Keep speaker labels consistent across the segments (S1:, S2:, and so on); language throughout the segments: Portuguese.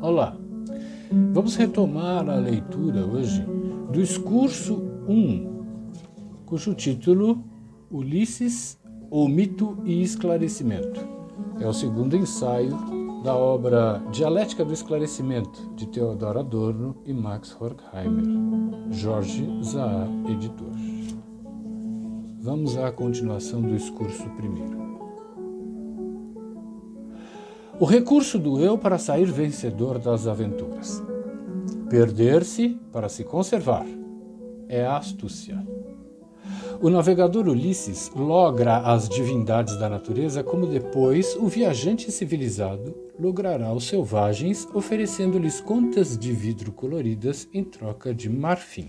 S1: Olá, vamos retomar a leitura hoje do discurso 1, cujo título Ulisses, o mito e esclarecimento. É o segundo ensaio da obra Dialética do Esclarecimento, de Theodor Adorno e Max Horkheimer, Jorge Zaar, editor. Vamos à continuação do discurso primeiro. O recurso do eu para sair vencedor das aventuras. Perder-se para se conservar. É a astúcia. O navegador Ulisses logra as divindades da natureza como depois o viajante civilizado logrará os selvagens, oferecendo-lhes contas de vidro coloridas em troca de marfim.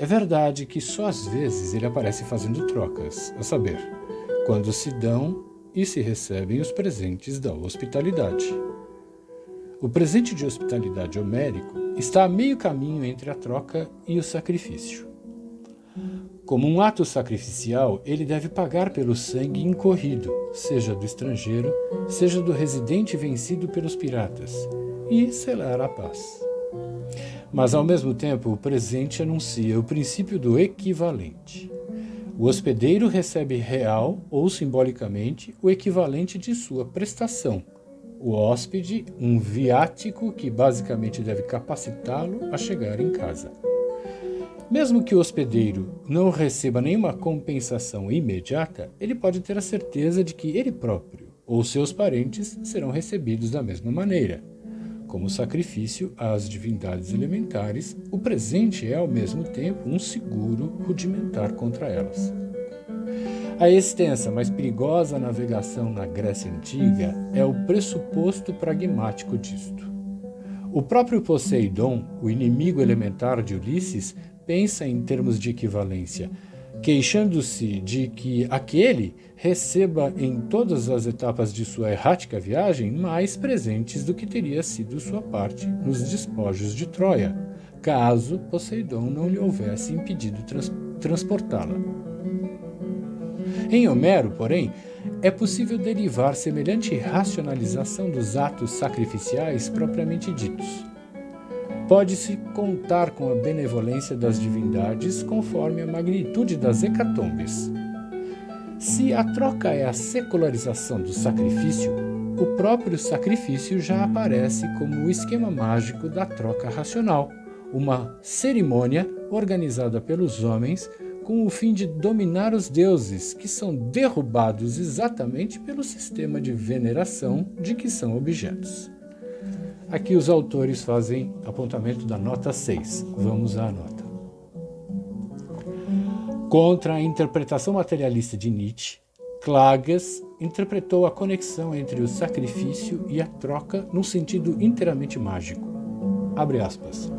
S1: É verdade que só às vezes ele aparece fazendo trocas, a saber, quando se dão e se recebem os presentes da hospitalidade. O presente de hospitalidade homérico está a meio caminho entre a troca e o sacrifício. Como um ato sacrificial, ele deve pagar pelo sangue incorrido, seja do estrangeiro, seja do residente vencido pelos piratas, e selar a paz. Mas, ao mesmo tempo, o presente anuncia o princípio do equivalente. O hospedeiro recebe real ou simbolicamente o equivalente de sua prestação. O hóspede, um viático que basicamente deve capacitá-lo a chegar em casa. Mesmo que o hospedeiro não receba nenhuma compensação imediata, ele pode ter a certeza de que ele próprio ou seus parentes serão recebidos da mesma maneira. Como sacrifício às divindades elementares, o presente é ao mesmo tempo um seguro rudimentar contra elas. A extensa, mas perigosa navegação na Grécia Antiga é o pressuposto pragmático disto. O próprio Poseidon, o inimigo elementar de Ulisses, pensa em termos de equivalência, queixando-se de que aquele receba em todas as etapas de sua errática viagem mais presentes do que teria sido sua parte nos despojos de Troia, caso Poseidon não lhe houvesse impedido trans transportá-la. Em Homero, porém, é possível derivar semelhante racionalização dos atos sacrificiais propriamente ditos pode-se contar com a benevolência das divindades conforme a magnitude das hecatombes. Se a troca é a secularização do sacrifício, o próprio sacrifício já aparece como o esquema mágico da troca racional, uma cerimônia organizada pelos homens com o fim de dominar os deuses, que são derrubados exatamente pelo sistema de veneração de que são objetos. Aqui os autores fazem apontamento da nota 6. Vamos à nota. Contra a interpretação materialista de Nietzsche, Klages interpretou a conexão entre o sacrifício e a troca num sentido inteiramente mágico. Abre aspas.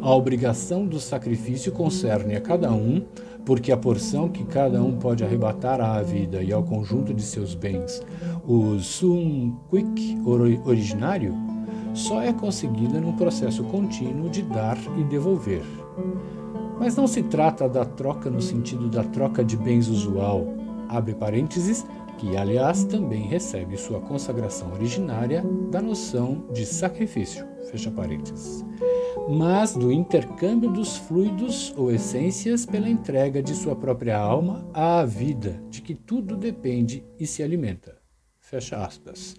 S1: A obrigação do sacrifício concerne a cada um, porque a porção que cada um pode arrebatar à vida e ao conjunto de seus bens, o sum quic originário, só é conseguida num processo contínuo de dar e devolver. Mas não se trata da troca no sentido da troca de bens usual, abre parênteses, que aliás também recebe sua consagração originária da noção de sacrifício, fecha parênteses, mas do intercâmbio dos fluidos ou essências pela entrega de sua própria alma à vida, de que tudo depende e se alimenta. Fecha aspas.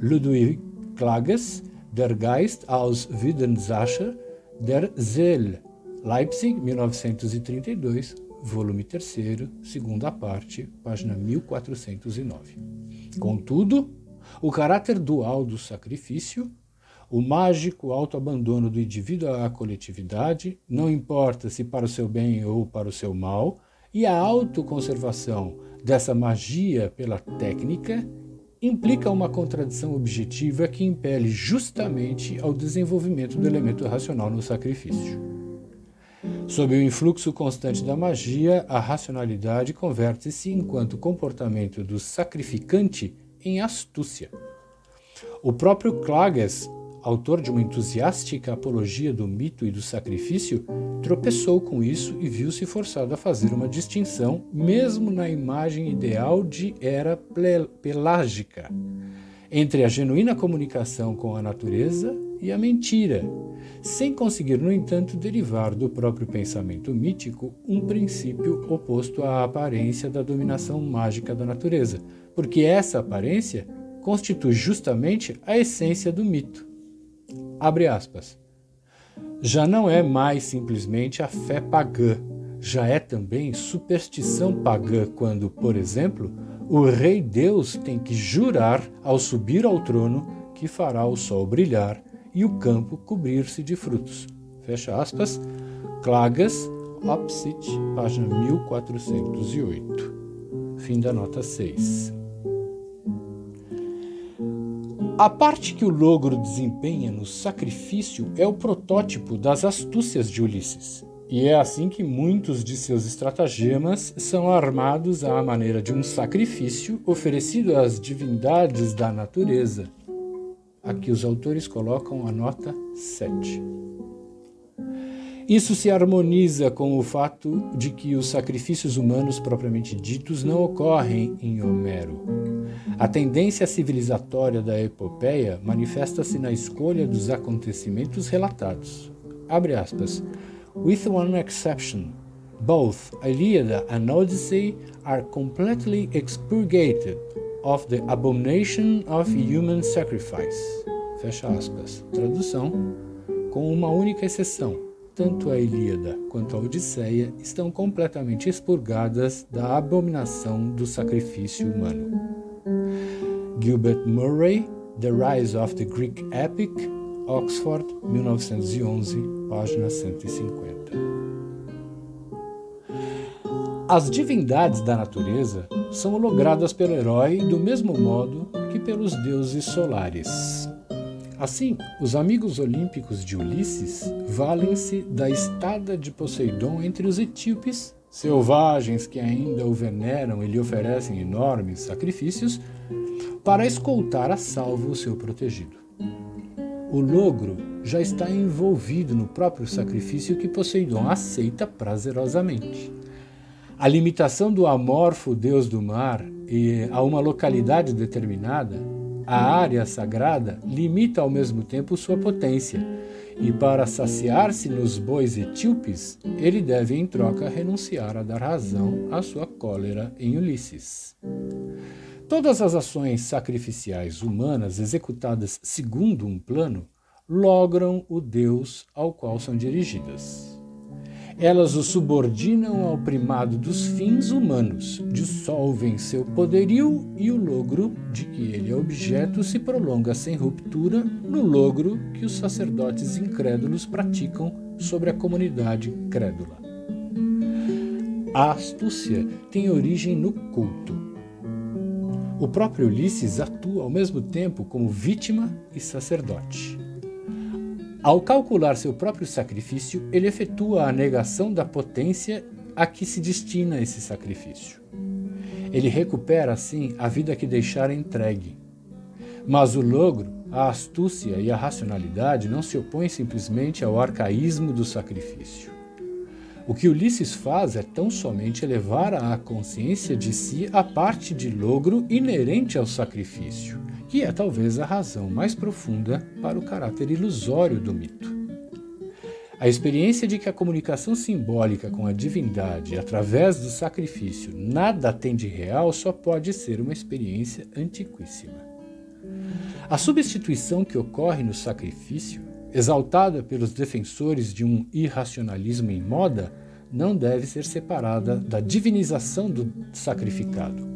S1: Ludwig Klages Der Geist aus Widensacher, der Seele, Leipzig, 1932, volume 3, segunda parte, página 1409. Contudo, o caráter dual do sacrifício, o mágico autoabandono do indivíduo à coletividade, não importa se para o seu bem ou para o seu mal, e a autoconservação dessa magia pela técnica implica uma contradição objetiva que impele justamente ao desenvolvimento do elemento racional no sacrifício. Sob o influxo constante da magia, a racionalidade converte-se enquanto comportamento do sacrificante em astúcia. O próprio Klages autor de uma entusiástica apologia do mito e do sacrifício, tropeçou com isso e viu-se forçado a fazer uma distinção, mesmo na imagem ideal de era pelágica, entre a genuína comunicação com a natureza e a mentira, sem conseguir, no entanto, derivar do próprio pensamento mítico um princípio oposto à aparência da dominação mágica da natureza, porque essa aparência constitui justamente a essência do mito. Abre aspas. Já não é mais simplesmente a fé pagã, já é também superstição pagã quando, por exemplo, o rei Deus tem que jurar ao subir ao trono que fará o sol brilhar e o campo cobrir-se de frutos. Fecha aspas. Clagas, Opsit, página 1408. Fim da nota 6. A parte que o logro desempenha no sacrifício é o protótipo das astúcias de Ulisses. E é assim que muitos de seus estratagemas são armados à maneira de um sacrifício oferecido às divindades da natureza. Aqui os autores colocam a nota 7. Isso se harmoniza com o fato de que os sacrifícios humanos propriamente ditos não ocorrem em Homero. A tendência civilizatória da epopeia manifesta-se na escolha dos acontecimentos relatados. Abre aspas. With one exception, both Iliada and Odyssey are completely expurgated of the abomination of human sacrifice. Fecha aspas. Tradução: com uma única exceção tanto a Ilíada quanto a Odisseia estão completamente expurgadas da abominação do sacrifício humano. Gilbert Murray, The Rise of the Greek Epic, Oxford, 1911, página 150. As divindades da natureza são logradas pelo herói do mesmo modo que pelos deuses solares. Assim, os amigos olímpicos de Ulisses valem-se da estada de Poseidon entre os etíopes, selvagens que ainda o veneram e lhe oferecem enormes sacrifícios, para escoltar a salvo o seu protegido. O logro já está envolvido no próprio sacrifício que Poseidon aceita prazerosamente. A limitação do amorfo deus do mar a uma localidade determinada a área sagrada limita ao mesmo tempo sua potência, e para saciar-se nos bois etíopes, ele deve em troca renunciar a dar razão à sua cólera em Ulisses. Todas as ações sacrificiais humanas executadas segundo um plano logram o Deus ao qual são dirigidas. Elas o subordinam ao primado dos fins humanos, dissolvem seu poderio e o logro de que ele é objeto se prolonga sem ruptura no logro que os sacerdotes incrédulos praticam sobre a comunidade crédula. A astúcia tem origem no culto. O próprio Ulisses atua ao mesmo tempo como vítima e sacerdote. Ao calcular seu próprio sacrifício, ele efetua a negação da potência a que se destina esse sacrifício. Ele recupera, assim, a vida que deixara entregue. Mas o logro, a astúcia e a racionalidade não se opõem simplesmente ao arcaísmo do sacrifício. O que Ulisses faz é tão somente elevar à consciência de si a parte de logro inerente ao sacrifício que é talvez a razão mais profunda para o caráter ilusório do mito. A experiência de que a comunicação simbólica com a divindade através do sacrifício nada tem de real só pode ser uma experiência antiquíssima. A substituição que ocorre no sacrifício, exaltada pelos defensores de um irracionalismo em moda, não deve ser separada da divinização do sacrificado.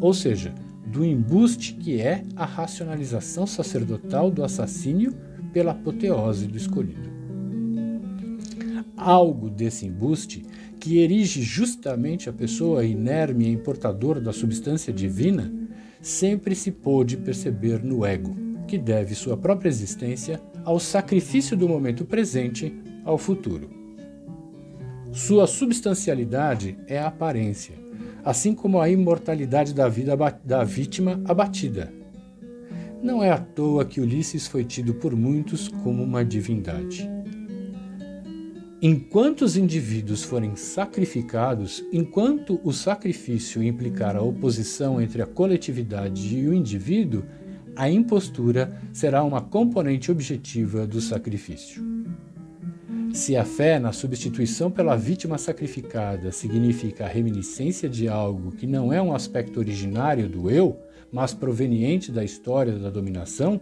S1: Ou seja, do embuste que é a racionalização sacerdotal do assassínio pela apoteose do escolhido. Algo desse embuste, que erige justamente a pessoa inerme e importadora da substância divina, sempre se pôde perceber no ego, que deve sua própria existência ao sacrifício do momento presente ao futuro. Sua substancialidade é a aparência, assim como a imortalidade da vida da vítima abatida. Não é à toa que Ulisses foi tido por muitos como uma divindade. Enquanto os indivíduos forem sacrificados, enquanto o sacrifício implicar a oposição entre a coletividade e o indivíduo, a impostura será uma componente objetiva do sacrifício. Se a fé na substituição pela vítima sacrificada significa a reminiscência de algo que não é um aspecto originário do eu, mas proveniente da história da dominação,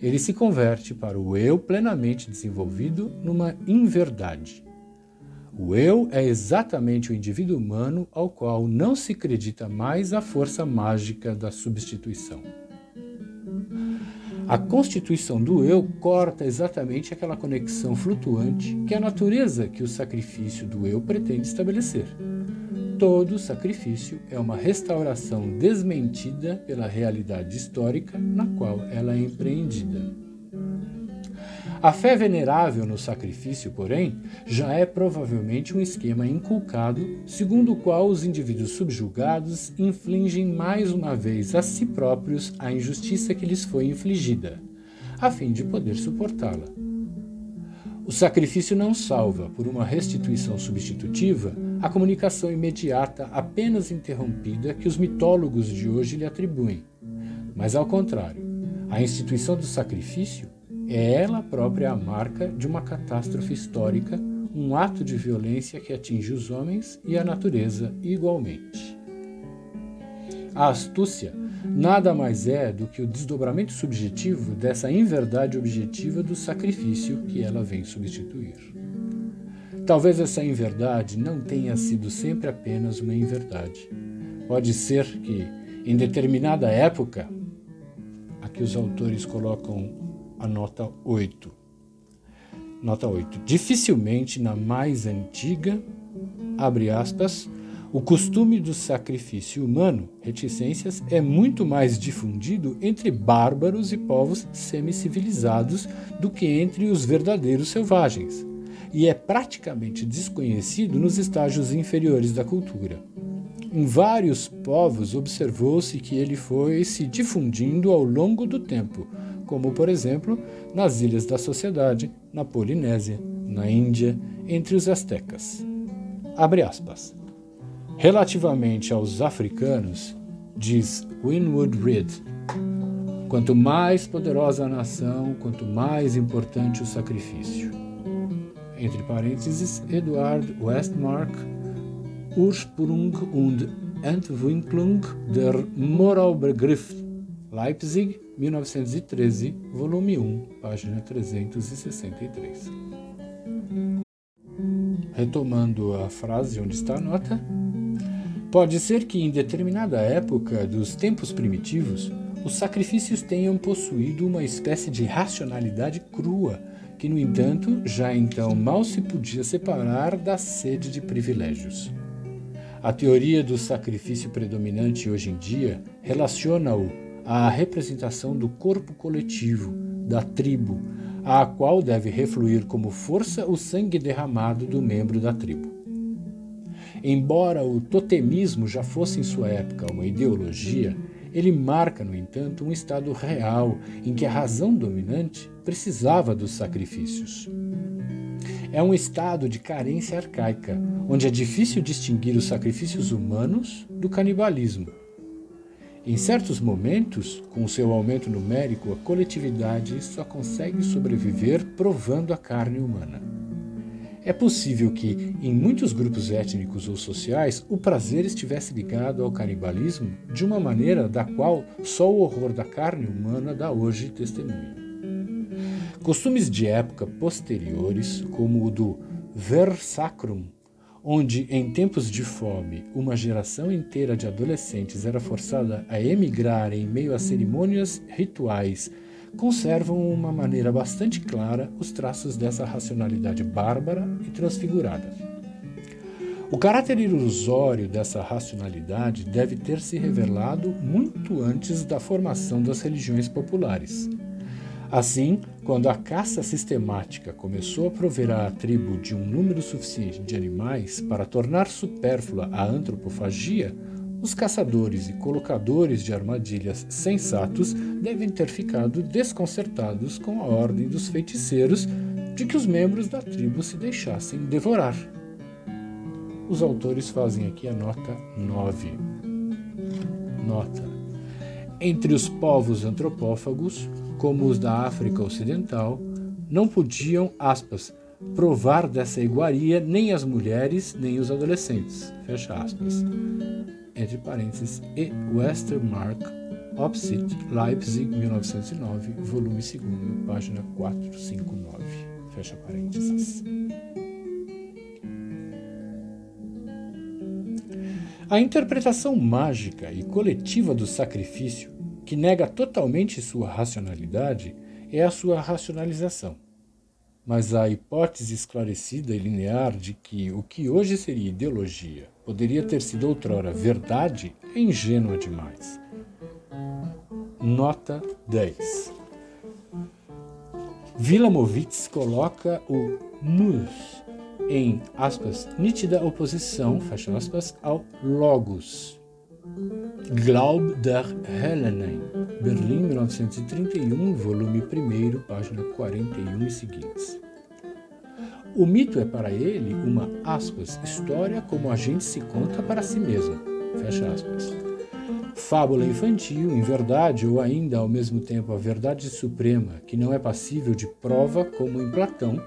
S1: ele se converte para o eu plenamente desenvolvido numa inverdade. O eu é exatamente o indivíduo humano ao qual não se acredita mais a força mágica da substituição. A constituição do eu corta exatamente aquela conexão flutuante que é a natureza que o sacrifício do eu pretende estabelecer. Todo sacrifício é uma restauração desmentida pela realidade histórica na qual ela é empreendida. A fé venerável no sacrifício, porém, já é provavelmente um esquema inculcado, segundo o qual os indivíduos subjugados infligem mais uma vez a si próprios a injustiça que lhes foi infligida, a fim de poder suportá-la. O sacrifício não salva, por uma restituição substitutiva, a comunicação imediata apenas interrompida que os mitólogos de hoje lhe atribuem, mas ao contrário, a instituição do sacrifício é ela própria a marca de uma catástrofe histórica, um ato de violência que atinge os homens e a natureza igualmente. A astúcia nada mais é do que o desdobramento subjetivo dessa inverdade objetiva do sacrifício que ela vem substituir. Talvez essa inverdade não tenha sido sempre apenas uma inverdade. Pode ser que, em determinada época, aqui os autores colocam a nota 8. Nota 8. Dificilmente na mais antiga, abre aspas, o costume do sacrifício humano, reticências, é muito mais difundido entre bárbaros e povos semicivilizados do que entre os verdadeiros selvagens, e é praticamente desconhecido nos estágios inferiores da cultura. Em vários povos observou-se que ele foi se difundindo ao longo do tempo, como por exemplo nas Ilhas da Sociedade, na Polinésia, na Índia, entre os astecas. Abre aspas. Relativamente aos africanos, diz Winwood Reid, quanto mais poderosa a nação, quanto mais importante o sacrifício. Entre parênteses, Eduard Westmark, Ursprung und Entwicklung der Moralbegriff, Leipzig, 1913, volume 1, página 363. Retomando a frase onde está a nota, pode ser que em determinada época dos tempos primitivos, os sacrifícios tenham possuído uma espécie de racionalidade crua, que, no entanto, já então mal se podia separar da sede de privilégios. A teoria do sacrifício predominante hoje em dia relaciona-o à representação do corpo coletivo, da tribo, à qual deve refluir como força o sangue derramado do membro da tribo. Embora o totemismo já fosse em sua época uma ideologia, ele marca, no entanto, um estado real em que a razão dominante precisava dos sacrifícios. É um estado de carência arcaica, onde é difícil distinguir os sacrifícios humanos do canibalismo em certos momentos, com seu aumento numérico, a coletividade só consegue sobreviver provando a carne humana. É possível que, em muitos grupos étnicos ou sociais, o prazer estivesse ligado ao canibalismo de uma maneira da qual só o horror da carne humana dá hoje testemunho. Costumes de época posteriores, como o do ver sacrum, onde, em tempos de fome, uma geração inteira de adolescentes era forçada a emigrar em meio a cerimônias rituais, conservam uma maneira bastante clara os traços dessa racionalidade bárbara e transfigurada. O caráter ilusório dessa racionalidade deve ter se revelado muito antes da formação das religiões populares. Assim, quando a caça sistemática começou a prover à tribo de um número suficiente de animais para tornar supérflua a antropofagia, os caçadores e colocadores de armadilhas sensatos devem ter ficado desconcertados com a ordem dos feiticeiros de que os membros da tribo se deixassem devorar. Os autores fazem aqui a nota 9. Nota. Entre os povos antropófagos, como os da África Ocidental, não podiam, aspas, provar dessa iguaria nem as mulheres nem os adolescentes. Fecha aspas. Entre parênteses, e Westermark, Opsit, Leipzig, 1909, volume 2, página 459. Fecha parênteses. A interpretação mágica e coletiva do sacrifício, que nega totalmente sua racionalidade, é a sua racionalização. Mas a hipótese esclarecida e linear de que o que hoje seria ideologia poderia ter sido outrora verdade é ingênua demais. Nota 10. Vilamovitz coloca o nous em aspas, nítida oposição, fecha aspas, ao logos. Glaub der Hellenen, Berlim, 1931, volume 1, página 41 e seguintes. O mito é para ele uma, aspas, história como a gente se conta para si mesmo, fecha aspas. Fábula infantil, em verdade, ou ainda ao mesmo tempo a verdade suprema, que não é passível de prova, como em Platão,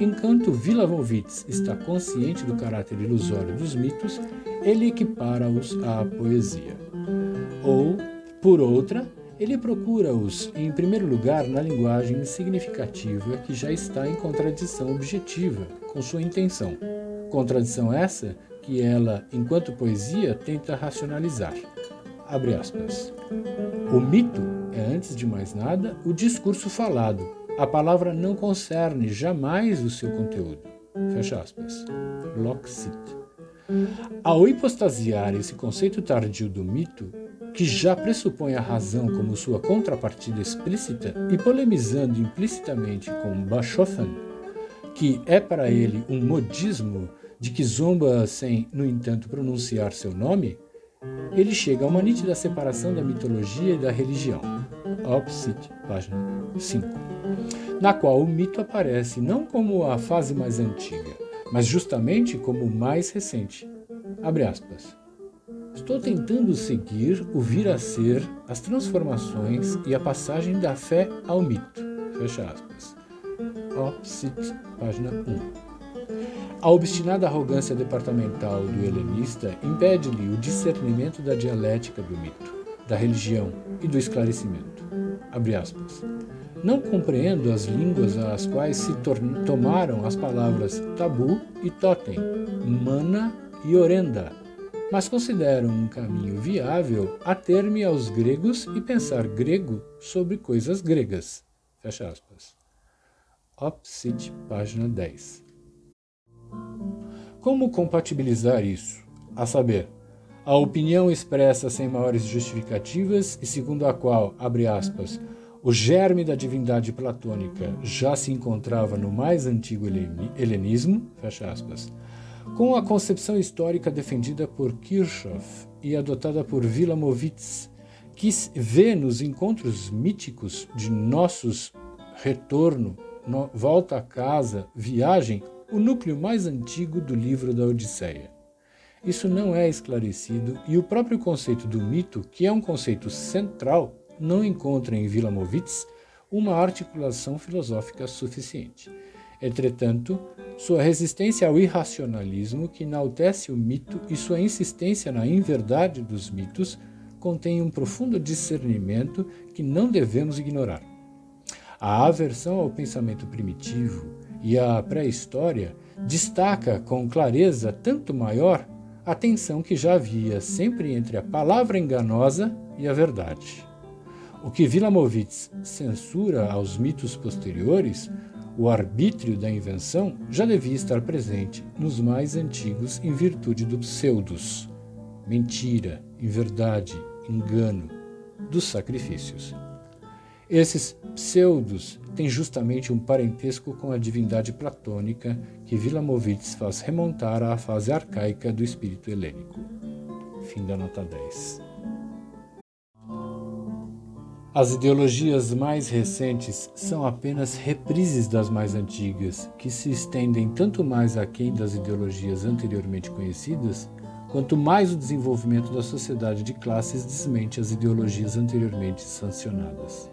S1: enquanto Wilamowitz está consciente do caráter ilusório dos mitos, ele equipara-os à poesia. Ou, por outra, ele procura-os, em primeiro lugar, na linguagem significativa que já está em contradição objetiva com sua intenção. Contradição essa que ela, enquanto poesia, tenta racionalizar. Abre aspas. O mito é, antes de mais nada, o discurso falado. A palavra não concerne jamais o seu conteúdo. Fecha aspas. Loxit. Ao hipostasiar esse conceito tardio do mito, que já pressupõe a razão como sua contrapartida explícita, e polemizando implicitamente com Bachofen, que é para ele um modismo de que zomba sem, no entanto, pronunciar seu nome, ele chega a uma nítida separação da mitologia e da religião. Opsit, página 5. Na qual o mito aparece não como a fase mais antiga, mas justamente como o mais recente. Abre aspas. Estou tentando seguir o vir a ser, as transformações e a passagem da fé ao mito. Fecha aspas. Opsit, página 1. A obstinada arrogância departamental do helenista impede-lhe o discernimento da dialética do mito, da religião e do esclarecimento. Não compreendo as línguas às quais se tomaram as palavras tabu e totem, mana e orenda, mas considero um caminho viável ater-me aos gregos e pensar grego sobre coisas gregas. Fecha aspas. Opsit, página 10. Como compatibilizar isso? A saber, a opinião expressa sem maiores justificativas e segundo a qual, abre aspas, o germe da divindade platônica já se encontrava no mais antigo helenismo, fecha aspas, com a concepção histórica defendida por Kirchhoff e adotada por Wilamowitz, que vê nos encontros míticos de nossos retorno, no, volta a casa, viagem, o núcleo mais antigo do livro da Odisseia. Isso não é esclarecido e o próprio conceito do mito, que é um conceito central, não encontra em Wilamowitz uma articulação filosófica suficiente. Entretanto, sua resistência ao irracionalismo, que enaltece o mito, e sua insistência na inverdade dos mitos contém um profundo discernimento que não devemos ignorar. A aversão ao pensamento primitivo e à pré-história destaca com clareza tanto maior a tensão que já havia sempre entre a palavra enganosa e a verdade. O que Wilamowitz censura aos mitos posteriores, o arbítrio da invenção, já devia estar presente nos mais antigos em virtude do pseudos, mentira, inverdade, engano, dos sacrifícios. Esses pseudos têm justamente um parentesco com a divindade platônica que Wilamowitz faz remontar à fase arcaica do espírito helênico. Fim da nota 10. As ideologias mais recentes são apenas reprises das mais antigas, que se estendem tanto mais aquém das ideologias anteriormente conhecidas, quanto mais o desenvolvimento da sociedade de classes desmente as ideologias anteriormente sancionadas.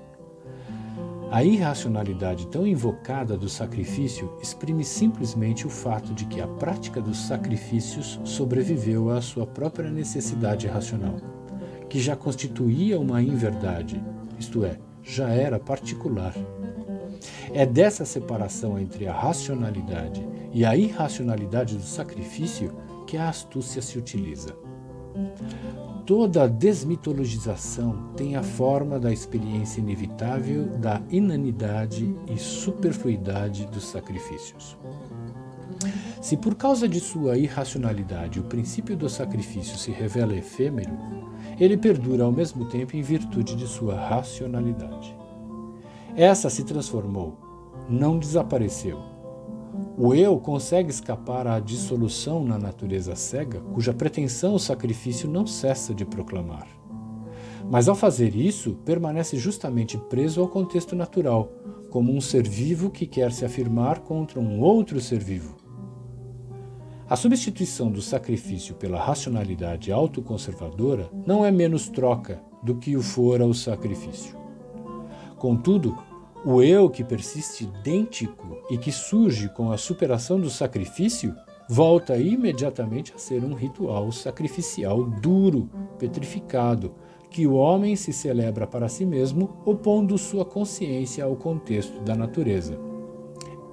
S1: A irracionalidade tão invocada do sacrifício exprime simplesmente o fato de que a prática dos sacrifícios sobreviveu à sua própria necessidade racional, que já constituía uma inverdade isto é, já era particular. É dessa separação entre a racionalidade e a irracionalidade do sacrifício que a astúcia se utiliza. Toda desmitologização tem a forma da experiência inevitável da inanidade e superfluidade dos sacrifícios. Se por causa de sua irracionalidade o princípio do sacrifício se revela efêmero, ele perdura ao mesmo tempo em virtude de sua racionalidade. Essa se transformou, não desapareceu. O eu consegue escapar à dissolução na natureza cega, cuja pretensão o sacrifício não cessa de proclamar. Mas ao fazer isso, permanece justamente preso ao contexto natural, como um ser vivo que quer se afirmar contra um outro ser vivo. A substituição do sacrifício pela racionalidade autoconservadora não é menos troca do que o fora o sacrifício. Contudo, o eu que persiste idêntico e que surge com a superação do sacrifício volta imediatamente a ser um ritual sacrificial duro, petrificado, que o homem se celebra para si mesmo, opondo sua consciência ao contexto da natureza.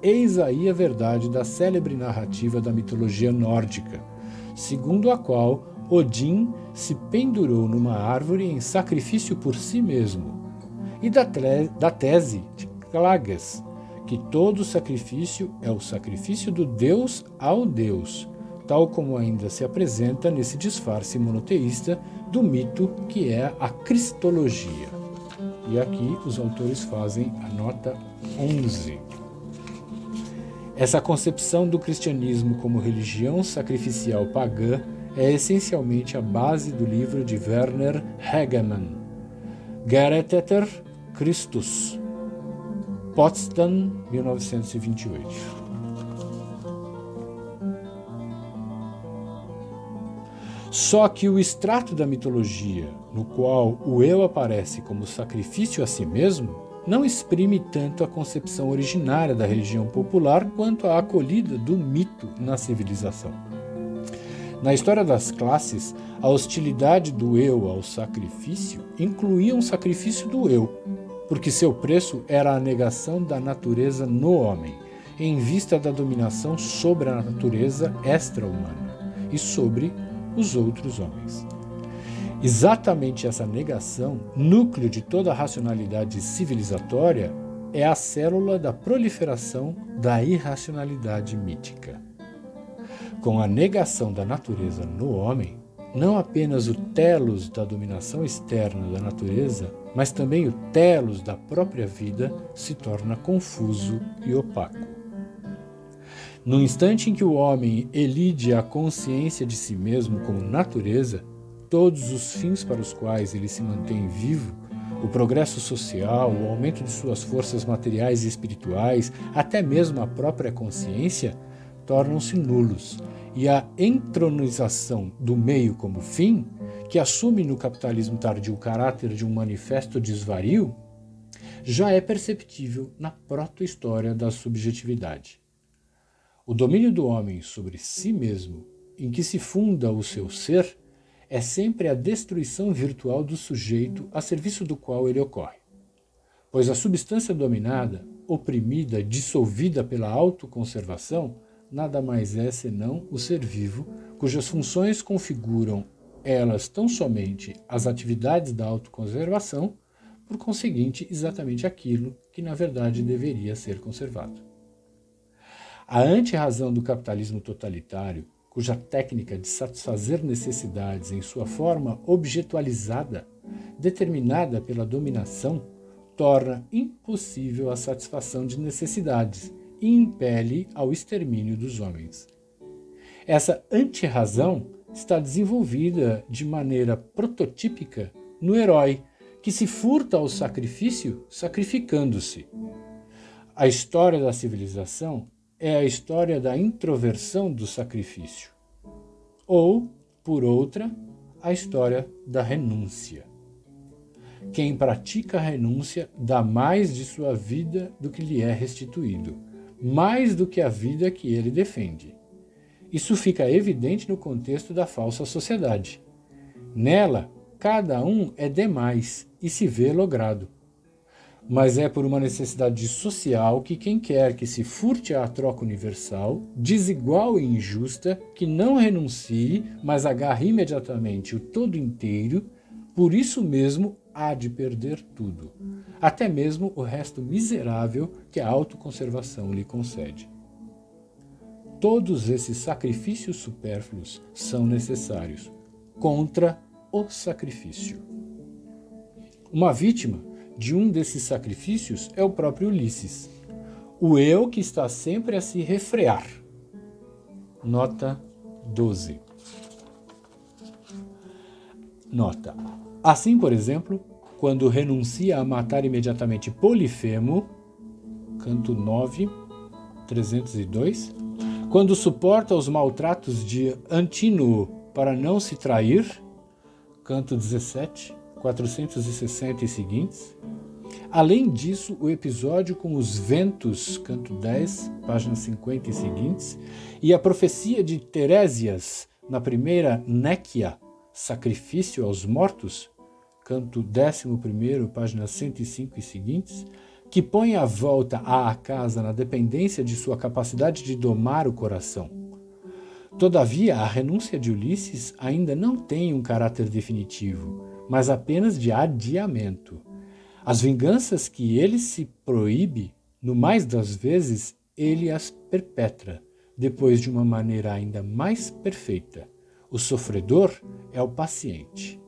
S1: Eis aí a verdade da célebre narrativa da mitologia nórdica, segundo a qual Odin se pendurou numa árvore em sacrifício por si mesmo, e da, da tese de Klages, que todo sacrifício é o sacrifício do Deus ao Deus, tal como ainda se apresenta nesse disfarce monoteísta do mito que é a Cristologia. E aqui os autores fazem a nota 11. Essa concepção do cristianismo como religião sacrificial pagã é essencialmente a base do livro de Werner Hegemann, Gereteter Christus, Potsdam, 1928. Só que o extrato da mitologia, no qual o eu aparece como sacrifício a si mesmo, não exprime tanto a concepção originária da religião popular quanto a acolhida do mito na civilização. Na história das classes, a hostilidade do eu ao sacrifício incluía um sacrifício do eu, porque seu preço era a negação da natureza no homem, em vista da dominação sobre a natureza extra-humana e sobre os outros homens. Exatamente essa negação, núcleo de toda a racionalidade civilizatória, é a célula da proliferação da irracionalidade mítica. Com a negação da natureza no homem, não apenas o telos da dominação externa da natureza, mas também o telos da própria vida se torna confuso e opaco. No instante em que o homem elide a consciência de si mesmo como natureza, todos os fins para os quais ele se mantém vivo, o progresso social, o aumento de suas forças materiais e espirituais, até mesmo a própria consciência, tornam-se nulos, e a entronização do meio como fim, que assume no capitalismo tardio o caráter de um manifesto desvario, já é perceptível na proto-história da subjetividade. O domínio do homem sobre si mesmo, em que se funda o seu ser, é sempre a destruição virtual do sujeito a serviço do qual ele ocorre. Pois a substância dominada, oprimida, dissolvida pela autoconservação, nada mais é senão o ser vivo, cujas funções configuram elas tão somente as atividades da autoconservação, por conseguinte, exatamente aquilo que na verdade deveria ser conservado. A anti-razão do capitalismo totalitário cuja técnica de satisfazer necessidades em sua forma objetualizada, determinada pela dominação, torna impossível a satisfação de necessidades e impele ao extermínio dos homens. Essa antirrazão está desenvolvida de maneira prototípica no herói, que se furta ao sacrifício sacrificando-se. A história da civilização é a história da introversão do sacrifício. Ou, por outra, a história da renúncia. Quem pratica a renúncia dá mais de sua vida do que lhe é restituído, mais do que a vida que ele defende. Isso fica evidente no contexto da falsa sociedade. Nela, cada um é demais e se vê logrado. Mas é por uma necessidade social que quem quer que se furte à troca universal, desigual e injusta, que não renuncie, mas agarre imediatamente o todo inteiro, por isso mesmo há de perder tudo, até mesmo o resto miserável que a autoconservação lhe concede. Todos esses sacrifícios supérfluos são necessários contra o sacrifício. Uma vítima de um desses sacrifícios é o próprio Ulisses, o eu que está sempre a se refrear. Nota 12. Nota. Assim, por exemplo, quando renuncia a matar imediatamente Polifemo, canto 9, 302, quando suporta os maltratos de Antínuo para não se trair, canto 17, 460 e seguintes. Além disso, o episódio com os ventos, canto 10, página 50 e seguintes, e a profecia de Terésias na primeira Néquia, sacrifício aos mortos, canto 11, página 105 e seguintes, que põe a volta à casa na dependência de sua capacidade de domar o coração. Todavia, a renúncia de Ulisses ainda não tem um caráter definitivo, mas apenas de adiamento. As vinganças que ele se proíbe, no mais das vezes, ele as perpetra, depois de uma maneira ainda mais perfeita. O sofredor é o paciente.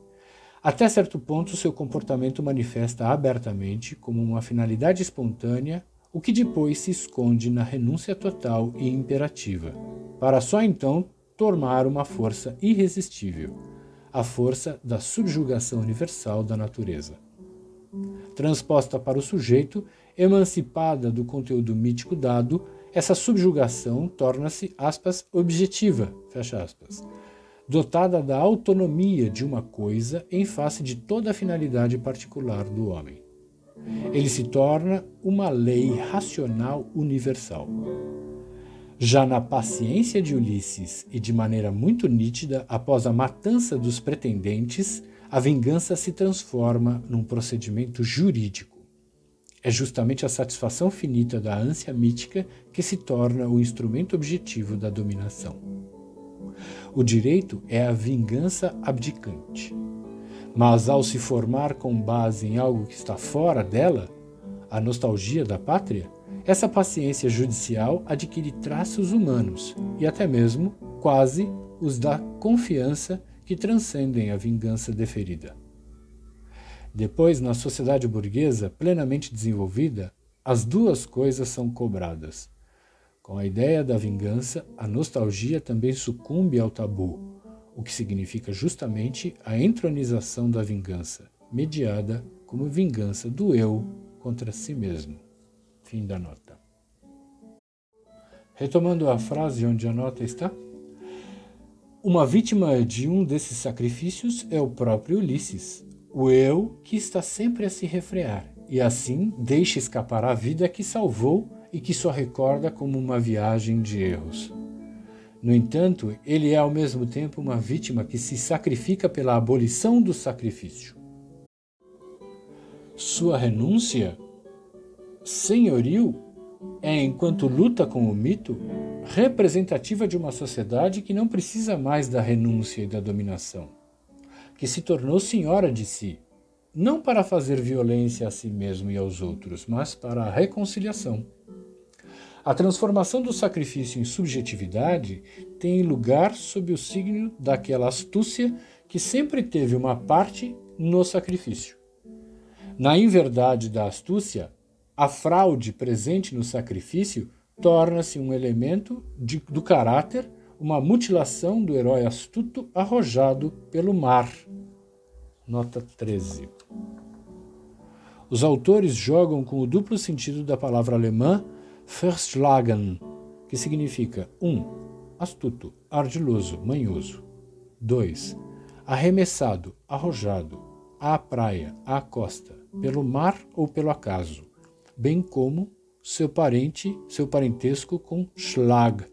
S1: Até certo ponto, seu comportamento manifesta abertamente como uma finalidade espontânea, o que depois se esconde na renúncia total e imperativa, para só então tomar uma força irresistível, a força da subjugação universal da natureza. Transposta para o sujeito, emancipada do conteúdo mítico dado, essa subjugação torna-se, objetiva, fecha aspas, dotada da autonomia de uma coisa em face de toda a finalidade particular do homem. Ele se torna uma lei racional universal. Já na paciência de Ulisses e de maneira muito nítida, após a matança dos pretendentes, a vingança se transforma num procedimento jurídico. É justamente a satisfação finita da ânsia mítica que se torna o instrumento objetivo da dominação. O direito é a vingança abdicante. Mas ao se formar com base em algo que está fora dela, a nostalgia da pátria, essa paciência judicial adquire traços humanos e até mesmo quase os da confiança que transcendem a vingança deferida. Depois, na sociedade burguesa plenamente desenvolvida, as duas coisas são cobradas com a ideia da vingança, a nostalgia também sucumbe ao tabu, o que significa justamente a entronização da vingança, mediada como vingança do eu contra si mesmo. Fim da nota. Retomando a frase onde a nota está. Uma vítima de um desses sacrifícios é o próprio Ulisses, o eu que está sempre a se refrear e assim deixa escapar a vida que salvou e que só recorda como uma viagem de erros. No entanto, ele é ao mesmo tempo uma vítima que se sacrifica pela abolição do sacrifício. Sua renúncia senhoril é, enquanto luta com o mito, representativa de uma sociedade que não precisa mais da renúncia e da dominação, que se tornou senhora de si, não para fazer violência a si mesmo e aos outros, mas para a reconciliação. A transformação do sacrifício em subjetividade tem lugar sob o signo daquela astúcia que sempre teve uma parte no sacrifício. Na inverdade da astúcia, a fraude presente no sacrifício torna-se um elemento de, do caráter uma mutilação do herói astuto arrojado pelo mar. Nota 13. Os autores jogam com o duplo sentido da palavra alemã verschlagen, que significa 1. Um, astuto, ardiloso, manhoso. 2. Arremessado, arrojado, à praia, à costa, pelo mar ou pelo acaso, bem como seu parente, seu parentesco com Schlag,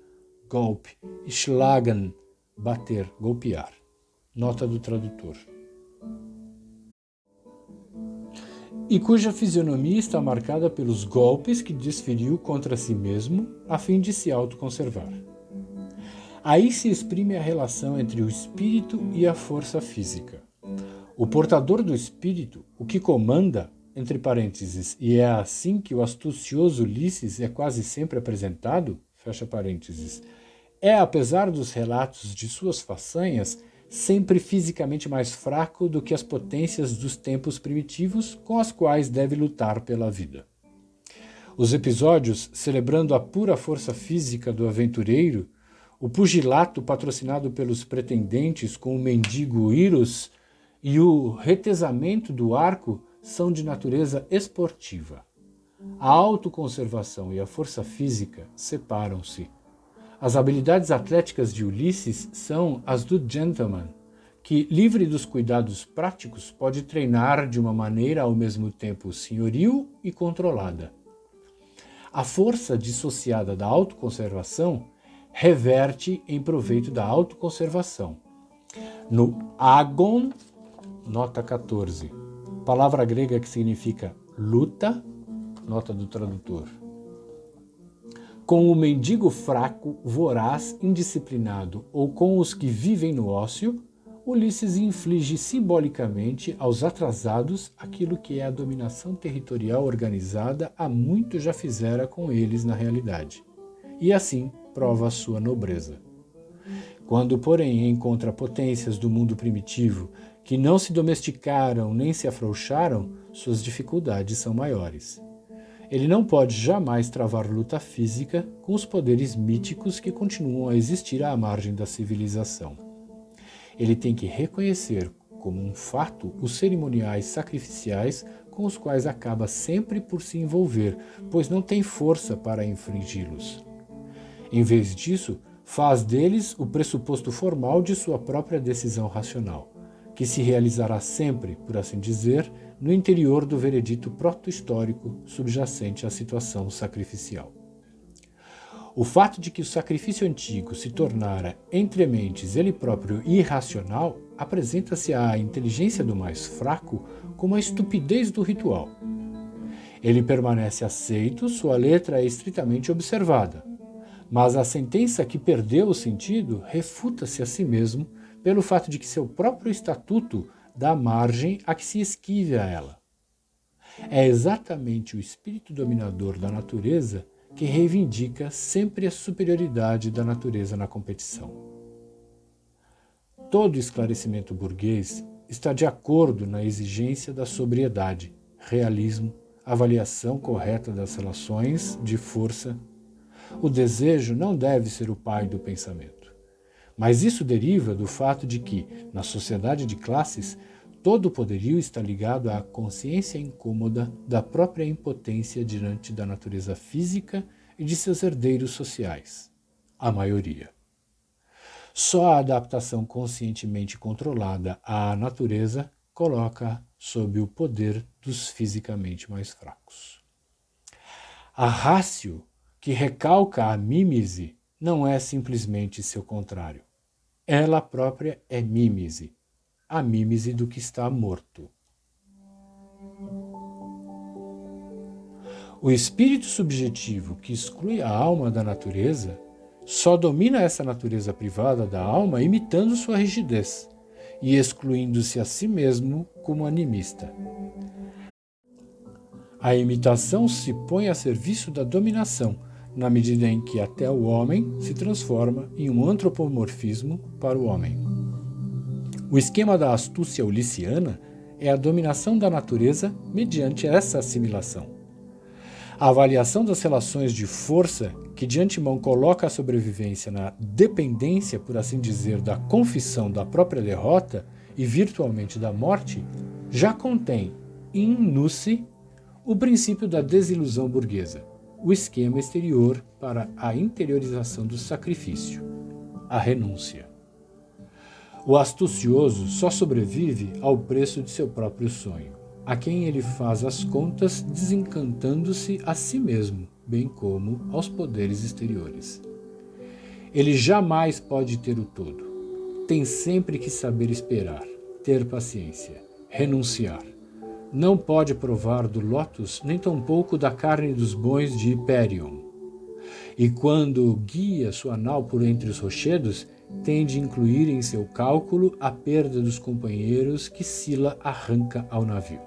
S1: golpe, Schlagen, bater, golpear. Nota do tradutor. E cuja fisionomia está marcada pelos golpes que desferiu contra si mesmo a fim de se autoconservar. Aí se exprime a relação entre o espírito e a força física. O portador do espírito, o que comanda, entre parênteses, e é assim que o astucioso Ulisses é quase sempre apresentado, fecha parênteses, é, apesar dos relatos de suas façanhas, sempre fisicamente mais fraco do que as potências dos tempos primitivos com as quais deve lutar pela vida. Os episódios celebrando a pura força física do aventureiro, o pugilato patrocinado pelos pretendentes com o mendigo Irus e o retesamento do arco são de natureza esportiva. A autoconservação e a força física separam-se. As habilidades atléticas de Ulisses são as do gentleman, que, livre dos cuidados práticos, pode treinar de uma maneira ao mesmo tempo senhoril e controlada. A força dissociada da autoconservação reverte em proveito da autoconservação. No agon, nota 14, palavra grega que significa luta, nota do tradutor. Com o mendigo fraco, voraz, indisciplinado ou com os que vivem no ócio, Ulisses inflige simbolicamente aos atrasados aquilo que é a dominação territorial organizada há muito já fizera com eles na realidade. E assim prova a sua nobreza. Quando, porém, encontra potências do mundo primitivo que não se domesticaram nem se afrouxaram, suas dificuldades são maiores. Ele não pode jamais travar luta física com os poderes míticos que continuam a existir à margem da civilização. Ele tem que reconhecer como um fato os cerimoniais sacrificiais com os quais acaba sempre por se envolver, pois não tem força para infringi-los. Em vez disso, faz deles o pressuposto formal de sua própria decisão racional que se realizará sempre, por assim dizer, no interior do veredito proto-histórico subjacente à situação sacrificial. O fato de que o sacrifício antigo se tornara entre mentes ele próprio irracional apresenta-se à inteligência do mais fraco como a estupidez do ritual. Ele permanece aceito, sua letra é estritamente observada, mas a sentença que perdeu o sentido refuta-se a si mesmo pelo fato de que seu próprio estatuto dá margem a que se esquive a ela. É exatamente o espírito dominador da natureza que reivindica sempre a superioridade da natureza na competição. Todo esclarecimento burguês está de acordo na exigência da sobriedade, realismo, avaliação correta das relações de força. O desejo não deve ser o pai do pensamento. Mas isso deriva do fato de que, na sociedade de classes, todo o poderio está ligado à consciência incômoda da própria impotência diante da natureza física e de seus herdeiros sociais, a maioria. Só a adaptação conscientemente controlada à natureza coloca sob o poder dos fisicamente mais fracos. A rácio, que recalca a mímese, não é simplesmente seu contrário. Ela própria é mímese, a mímese do que está morto. O espírito subjetivo que exclui a alma da natureza só domina essa natureza privada da alma imitando sua rigidez e excluindo-se a si mesmo como animista. A imitação se põe a serviço da dominação na medida em que até o homem se transforma em um antropomorfismo para o homem. O esquema da astúcia uliciana é a dominação da natureza mediante essa assimilação. A avaliação das relações de força que de antemão coloca a sobrevivência na dependência, por assim dizer, da confissão da própria derrota e virtualmente da morte, já contém in nuce o princípio da desilusão burguesa, o esquema exterior para a interiorização do sacrifício, a renúncia. O astucioso só sobrevive ao preço de seu próprio sonho, a quem ele faz as contas desencantando-se a si mesmo, bem como aos poderes exteriores. Ele jamais pode ter o todo. Tem sempre que saber esperar, ter paciência, renunciar. Não pode provar do lótus, nem tampouco da carne dos bons de Hyperion. E quando guia sua nau por entre os rochedos, tem de incluir em seu cálculo a perda dos companheiros que Sila arranca ao navio.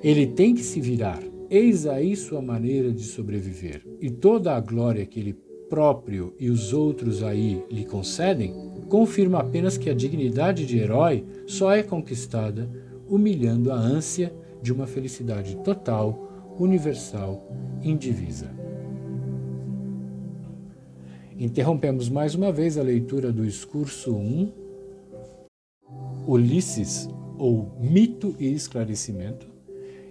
S1: Ele tem que se virar, eis aí sua maneira de sobreviver, e toda a glória que ele próprio e os outros aí lhe concedem, confirma apenas que a dignidade de herói só é conquistada humilhando a ânsia de uma felicidade total, universal, indivisa. Interrompemos mais uma vez a leitura do discurso 1, Ulisses, ou Mito e Esclarecimento,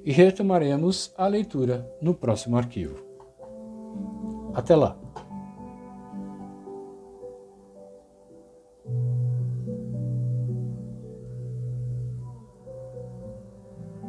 S1: e retomaremos a leitura no próximo arquivo. Até lá!